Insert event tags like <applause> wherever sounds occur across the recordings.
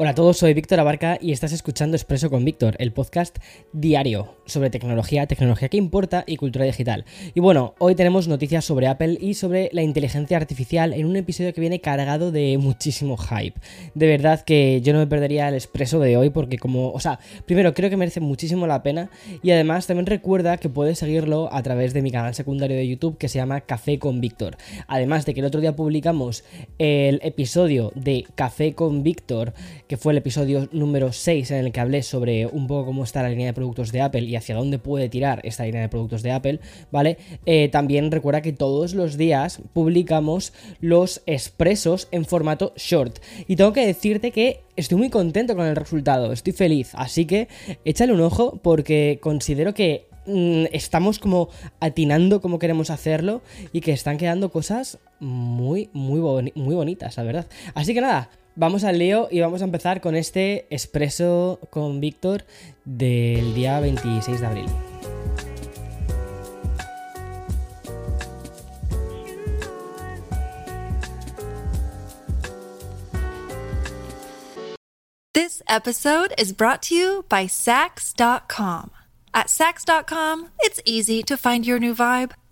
Hola a todos, soy Víctor Abarca y estás escuchando Expreso con Víctor, el podcast diario sobre tecnología, tecnología que importa y cultura digital. Y bueno, hoy tenemos noticias sobre Apple y sobre la inteligencia artificial en un episodio que viene cargado de muchísimo hype. De verdad que yo no me perdería el Expreso de hoy porque como, o sea, primero creo que merece muchísimo la pena y además también recuerda que puedes seguirlo a través de mi canal secundario de YouTube que se llama Café con Víctor. Además de que el otro día publicamos el episodio de Café con Víctor que fue el episodio número 6 en el que hablé sobre un poco cómo está la línea de productos de Apple y hacia dónde puede tirar esta línea de productos de Apple, ¿vale? Eh, también recuerda que todos los días publicamos los expresos en formato short. Y tengo que decirte que estoy muy contento con el resultado, estoy feliz, así que échale un ojo porque considero que mm, estamos como atinando cómo queremos hacerlo y que están quedando cosas muy, muy, muy bonitas, la verdad. Así que nada, Vamos al lío y vamos a empezar con este expreso con Víctor del día 26 de abril. This episode is brought to you by Sax.com. At Sax.com, it's easy to find your new vibe.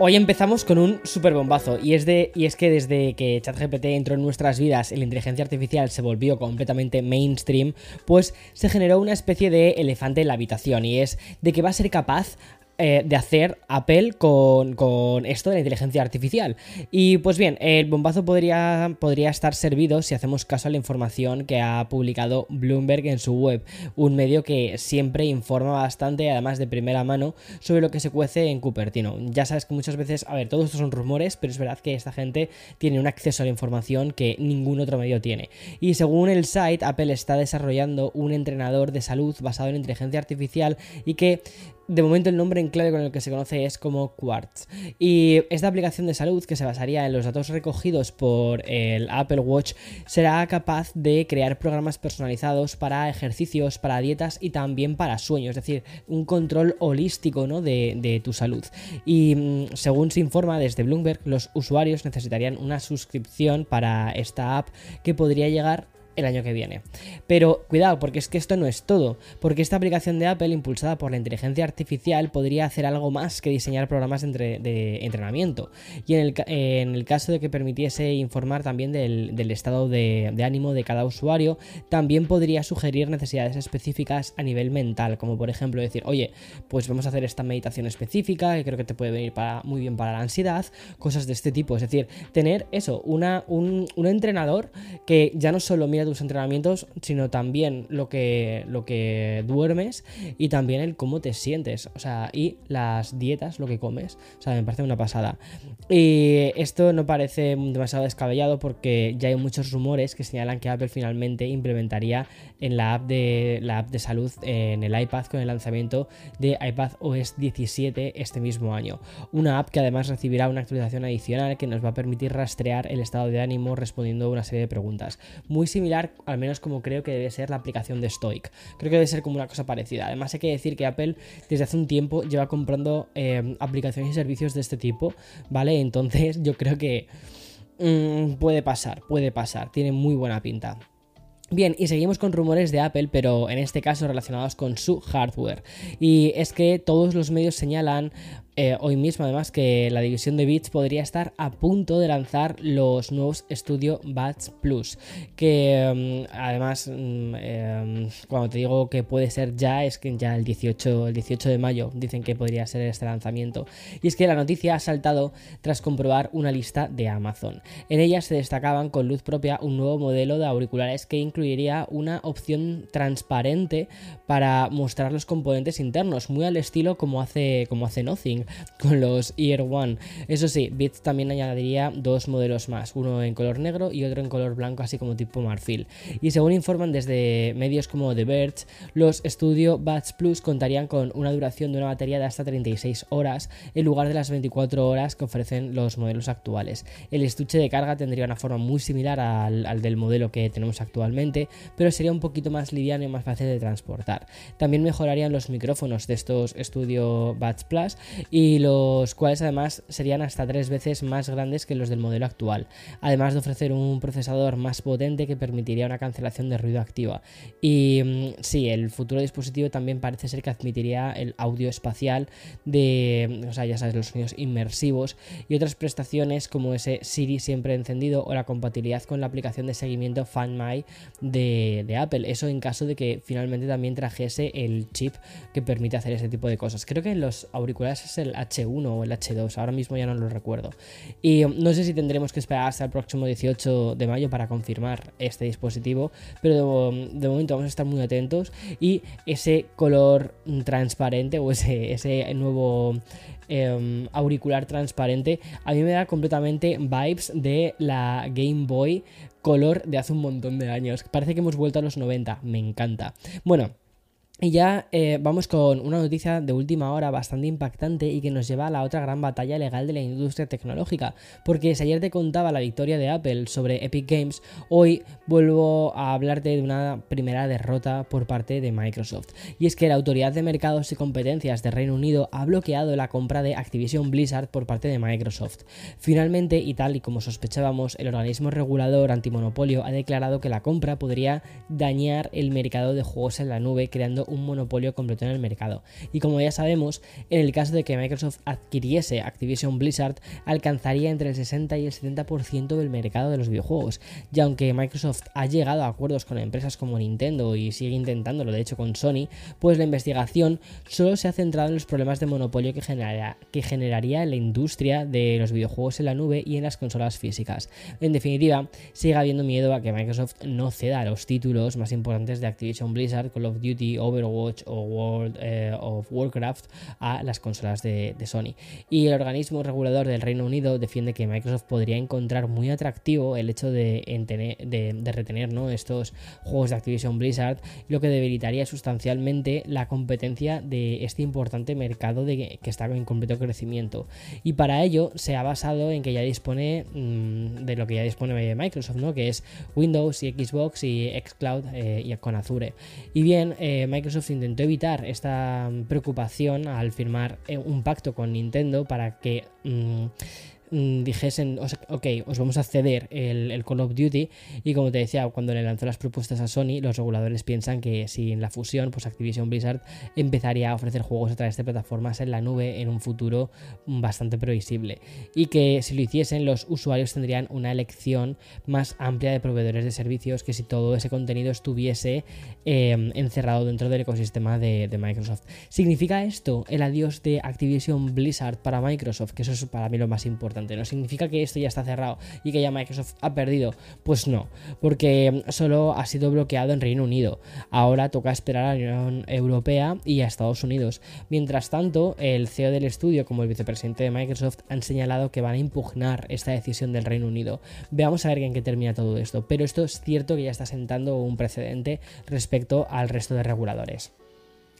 Hoy empezamos con un super bombazo y es, de, y es que desde que ChatGPT entró en nuestras vidas y la inteligencia artificial se volvió completamente mainstream, pues se generó una especie de elefante en la habitación y es de que va a ser capaz eh, de hacer Apple con, esto de la inteligencia artificial. Y pues bien, el bombazo podría, podría estar servido si hacemos caso a la información que ha publicado Bloomberg en su web, un medio que siempre informa bastante, además de primera mano, sobre lo que se cuece en Cupertino. Ya sabes que muchas veces, a ver, todo esto son rumores, pero es verdad que esta gente tiene un acceso a la información que ningún otro medio tiene. Y según el site, Apple está desarrollando un entrenador de salud basado en inteligencia artificial y que de momento el nombre en clave con el que se conoce es como Quartz. Y esta aplicación de salud que se basaría en los datos recogidos por el Apple Watch será capaz de crear programas personalizados para ejercicios, para dietas y también para sueños, es decir, un control holístico ¿no? de, de tu salud. Y mm, según se informa desde Bloomberg, los usuarios necesitarían una suscripción para esta app que podría llegar el año que viene. Pero cuidado, porque es que esto no es todo, porque esta aplicación de Apple, impulsada por la inteligencia artificial, podría hacer algo más que diseñar programas de, entrenamiento. Y en el, caso de que permitiese informar también del, estado de, ánimo de cada usuario, también podría sugerir necesidades específicas a nivel mental, como por ejemplo decir, oye, pues vamos a hacer esta meditación específica, que creo que te puede venir muy bien para la ansiedad, cosas de este tipo. Es decir, tener eso, una, un, un entrenador que ya no solo mira tus entrenamientos, sino también lo que, lo que duermes y también el cómo te sientes, o sea, y las dietas, lo que comes. O sea, me parece una pasada. Y esto no parece demasiado descabellado porque ya hay muchos rumores que señalan que Apple finalmente implementaría en la app de, la app de salud en el iPad con el lanzamiento de iPad OS 17 este mismo año. Una app que además recibirá una actualización adicional que nos va a permitir rastrear el estado de ánimo respondiendo a una serie de preguntas. Muy similar al menos como creo que debe ser la aplicación de Stoic. Creo que debe ser como una cosa parecida. Además hay que decir que Apple desde hace un tiempo lleva comprando eh, aplicaciones y servicios de este tipo, ¿vale? Entonces yo creo que mm, puede pasar, puede pasar, tiene muy buena pinta. Bien, y seguimos con rumores de Apple, pero en este caso relacionados con su hardware. Y es que todos los medios señalan eh, hoy mismo además que la división de Beats podría estar a punto de lanzar los nuevos Studio Buds Plus, que mm, además mm, em, cuando te digo que puede ser ya es que ya el 18, el 18 de mayo dicen que podría ser este lanzamiento. Y es que la noticia ha saltado tras comprobar una lista de Amazon. En ella se destacaban con luz propia un nuevo modelo de auriculares que incluiría una opción transparente para mostrar los componentes internos, muy al estilo como hace, como hace Nothing <laughs> con los Ear One. Eso sí, Beats también añadiría dos modelos más, uno en color negro y otro en color blanco, así como tipo marfil. Y según informan desde medios como The Verge, los Studio Buds Plus contarían con una duración de una batería de hasta 36 horas en lugar de las 24 horas que ofrecen los modelos actuales. El estuche de carga tendría una forma muy similar al, del modelo que tenemos actualmente, pero sería un poquito más liviano y más fácil de transportar. También mejorarían los micrófonos de estos Studio Buds Plus y los cuales además serían hasta tres veces más grandes que los del modelo actual, además de ofrecer un procesador más potente que permitiría una cancelación de ruido activa. Y mm, sí, el futuro dispositivo también parece ser que admitiría el audio espacial de, o sea, ya sabes, los sonidos inmersivos y otras prestaciones como ese Siri siempre encendido o la compatibilidad con la aplicación de seguimiento Find My de, de Apple. Eso en caso de que finalmente también trajese el chip que permite hacer ese tipo de cosas. Creo que los auriculares es el H1 o el H2, ahora mismo ya no lo recuerdo. Y um, no sé si tendremos que esperar hasta el próximo 18 de mayo para confirmar este dispositivo, pero de, momento vamos a estar muy atentos y ese color transparente o ese, ese nuevo em, auricular transparente a mí me da completamente vibes de la Game Boy color de hace un montón de años. Parece que hemos vuelto a los 90, me encanta. Bueno, y ya eh, vamos con una noticia de última hora bastante impactante y que nos lleva a la otra gran batalla legal de la industria tecnológica. Porque si ayer te contaba la victoria de Apple sobre Epic Games, hoy vuelvo a hablarte de una primera derrota por parte de Microsoft. Y es que la Autoridad de Mercados y Competencias de Reino Unido ha bloqueado la compra de Activision Blizzard por parte de Microsoft. Finalmente, y tal y como sospechábamos, el organismo regulador antimonopolio ha declarado que la compra podría dañar el mercado de juegos en la nube, creando un monopolio completo en el mercado. Y como ya sabemos, en el caso de que Microsoft adquiriese Activision Blizzard, alcanzaría entre el 60 y el 70% del mercado de los videojuegos. Y aunque Microsoft ha llegado a acuerdos con empresas como Nintendo y sigue intentándolo, de hecho con Sony, pues la investigación solo se ha centrado en los problemas de monopolio que, generaría, que generaría la industria de los videojuegos en la nube y en las consolas físicas. En definitiva, sigue habiendo miedo a que Microsoft no ceda los títulos más importantes de Activision Blizzard, Call of Duty, Overwatch o World eh, of Warcraft a las consolas de, Sony. Y el organismo regulador del Reino Unido defiende que Microsoft podría encontrar muy atractivo el hecho de, retener estos juegos de Activision Blizzard, lo que debilitaría sustancialmente la competencia de este importante mercado de, que está en completo crecimiento. Y para ello se ha basado en que ya dispone mm, de lo que ya dispone Microsoft, ¿no? que es Windows y Xbox y Xcloud eh, y con Azure. Y bien, eh, Microsoft intentó evitar esta preocupación al firmar eh, un pacto con Nintendo para que mm, Mm, dijesen, ok, os vamos a ceder el, Call of Duty y como te decía, cuando le lanzó las propuestas a Sony, los reguladores piensan que sin la fusión, pues Activision Blizzard empezaría a ofrecer juegos a través de plataformas en la nube en un futuro bastante previsible y que si lo hiciesen los usuarios tendrían una elección más amplia de proveedores de servicios que si todo ese contenido estuviese em, encerrado dentro del ecosistema de, de Microsoft. ¿Significa esto el adiós de Activision Blizzard para Microsoft? Que eso es para mí lo más importante. ¿No significa que esto ya está cerrado y que ya Microsoft ha perdido? Pues no, porque solo ha sido bloqueado en Reino Unido. Ahora toca esperar a la Unión Europea y a Estados Unidos. Mientras tanto, el CEO del estudio, como el vicepresidente de Microsoft, han señalado que van a impugnar esta decisión del Reino Unido. Veamos a ver en qué termina todo esto. Pero esto es cierto que ya está sentando un precedente respecto al resto de reguladores.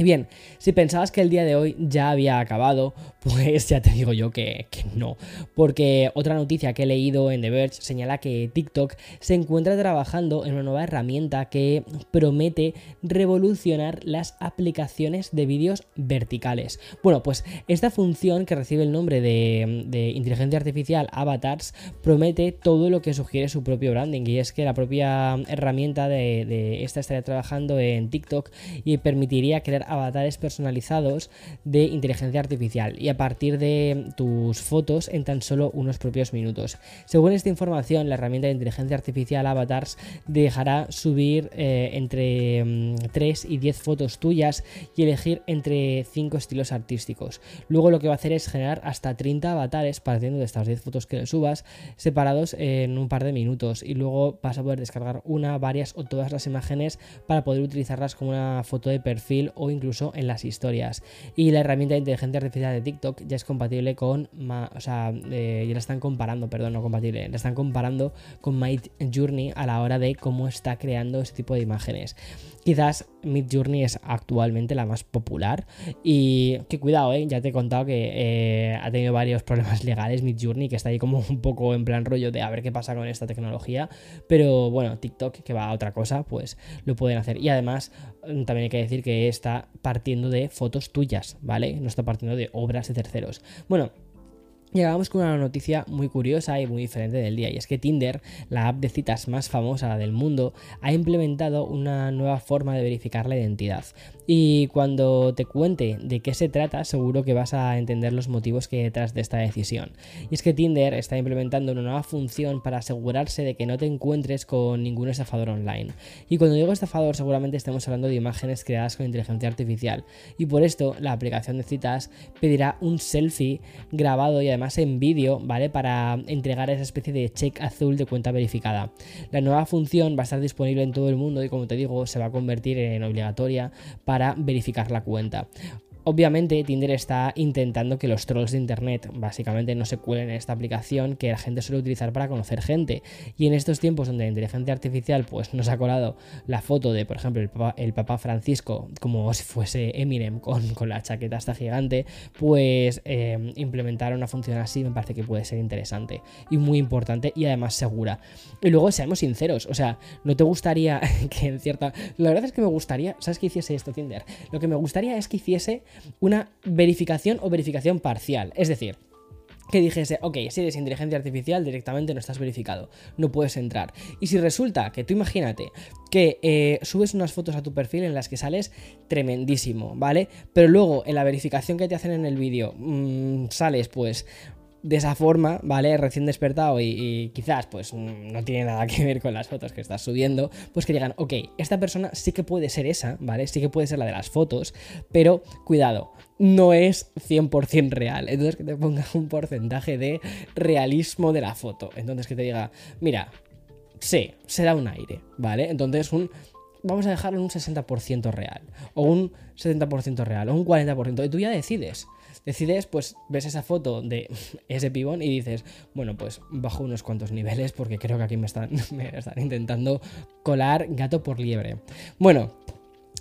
Bien, si pensabas que el día de hoy ya había acabado, pues ya te digo yo que, no, porque otra noticia que he leído en The Verge señala que TikTok se encuentra trabajando en una nueva herramienta que promete revolucionar las aplicaciones de vídeos verticales. Bueno, pues esta función que recibe el nombre de, inteligencia artificial avatars promete todo lo que sugiere su propio branding y es que la propia herramienta de, de esta estaría trabajando en TikTok y permitiría crear avatares personalizados de inteligencia artificial y a partir de tus fotos en tan solo unos propios minutos. Según esta información, la herramienta de inteligencia artificial Avatars dejará subir eh, entre 3 mm, y 10 fotos tuyas y elegir entre 5 estilos artísticos. Luego lo que va a hacer es generar hasta 30 avatares partiendo de estas 10 fotos que le subas separados en un par de minutos y luego vas a poder descargar una, varias o todas las imágenes para poder utilizarlas como una foto de perfil o incluso en las historias. Y la herramienta de inteligencia artificial de TikTok ya es compatible con, o sea, eh, ya la están comparando, perdón, no compatible, la están comparando con My Journey a la hora de cómo está creando ese tipo de imágenes. Quizás Mid Journey es actualmente la más popular y que cuidado, ¿eh? ya te he contado que eh, ha tenido varios problemas <laughs> legales Mid Journey, que está ahí como un poco en plan rollo de a ver qué pasa con esta tecnología, pero bueno, TikTok que va a otra cosa, pues lo pueden hacer. Y además mm, también hay que decir que está partiendo de fotos tuyas, ¿vale? No está partiendo de obras de terceros. Bueno, Llegamos con una noticia muy curiosa y muy diferente del día, y es que Tinder, la app de citas más famosa del mundo, ha implementado una nueva forma de verificar la identidad. Y cuando te cuente de qué se trata, seguro que vas a entender los motivos que hay detrás de esta decisión. Y es que Tinder está implementando una nueva función para asegurarse de que no te encuentres con ningún estafador online. Y cuando digo estafador, seguramente estamos hablando de imágenes creadas con inteligencia artificial. Y por esto, la aplicación de citas pedirá un selfie grabado y además en vídeo, ¿vale? Para entregar esa especie de check azul de cuenta verificada. La nueva función va a estar disponible en todo el mundo y como te digo, se va a convertir en obligatoria para para verificar la cuenta. Obviamente Tinder está intentando que los trolls de Internet básicamente no se cuelen en esta aplicación que la gente suele utilizar para conocer gente. Y en estos tiempos donde la inteligencia artificial pues nos ha colado la foto de, por ejemplo, el Papa, Francisco como si fuese Eminem con, <laughs> la chaqueta hasta gigante, pues eh, implementar una función así me parece que puede ser interesante y muy importante y además segura. Y luego seamos sinceros, o sea, no te gustaría <laughs> que en cierta... La verdad es que me gustaría, ¿sabes qué hiciese esto Tinder? Lo que me gustaría es que hiciese una verificación o verificación parcial. Es decir, que dijese, ok, si eres inteligencia artificial, directamente no estás verificado, no puedes entrar. Y si resulta que tú imagínate que eh, subes unas fotos a tu perfil en las que sales tremendísimo, ¿vale? Pero luego en la verificación que te hacen en el vídeo mm, sales pues de esa forma, ¿vale? Recién despertado y, quizás pues mm, no tiene nada que ver con las fotos que estás subiendo, pues que digan, ok, esta persona sí que puede ser esa, ¿vale? Sí que puede ser la de las fotos, pero cuidado, no es 100% real. Entonces que te ponga un porcentaje de realismo de la foto. Entonces que te diga, mira, sí, será un aire, ¿vale? Entonces un... Vamos a dejarlo en un 60% real, o un 70% real, o un 40%, y tú ya decides decides, pues ves esa foto de <laughs> ese pibón y dices, bueno, pues bajo unos cuantos niveles porque creo que aquí me están, <laughs> me están intentando colar gato por liebre. Bueno,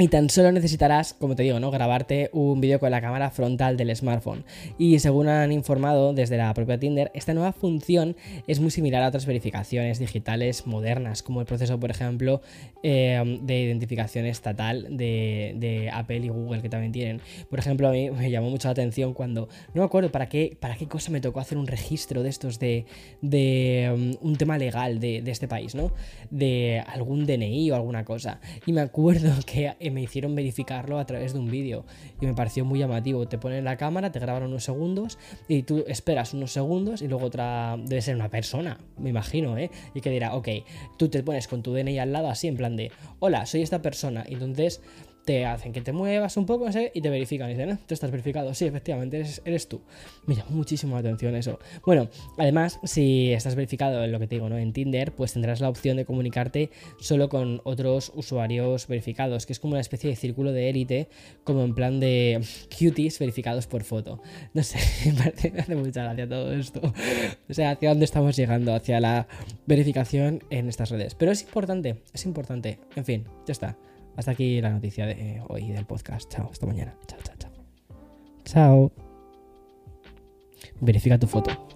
y tan solo necesitarás, como te digo, ¿no? grabarte un vídeo con la cámara frontal del smartphone. Y según han informado desde la propia Tinder, esta nueva función es muy similar a otras verificaciones digitales modernas, como el proceso, por ejemplo, eh, de identificación estatal de, Apple y Google, que también tienen. Por ejemplo, a mí me llamó mucho la atención cuando, no me acuerdo para qué, para qué cosa me tocó hacer un registro de estos de, de um, un tema legal de este país, ¿no? De algún DNI o alguna cosa. Y me acuerdo que me hicieron verificarlo a través de un vídeo y me pareció muy llamativo. Te ponen la cámara, te graban unos segundos y tú esperas unos segundos y luego otra debe ser una persona, me imagino, ¿eh? Y que dirá, ok, tú te pones con tu DNI al lado así en plan de, hola, soy esta persona. Y entonces te hacen que te muevas un poco y te verifican y dicen, tú estás verificado, sí, efectivamente, eres, tú. Me llamó muchísimo la atención eso. Bueno, además, si estás verificado en lo que te digo, ¿no? En Tinder, pues tendrás la opción de comunicarte solo con otros usuarios verificados, que es como una especie de círculo de élite, como en plan de cuties verificados por foto. No sé, <laughs> me hace mucha gracia todo esto. O sea, hacia dónde estamos llegando, hacia la verificación en estas redes. Pero es importante, es importante. En fin, ya está. Hasta aquí la noticia de hoy del podcast. Chao, hasta mañana. Chao, chao, chao. Chao. Verifica tu foto.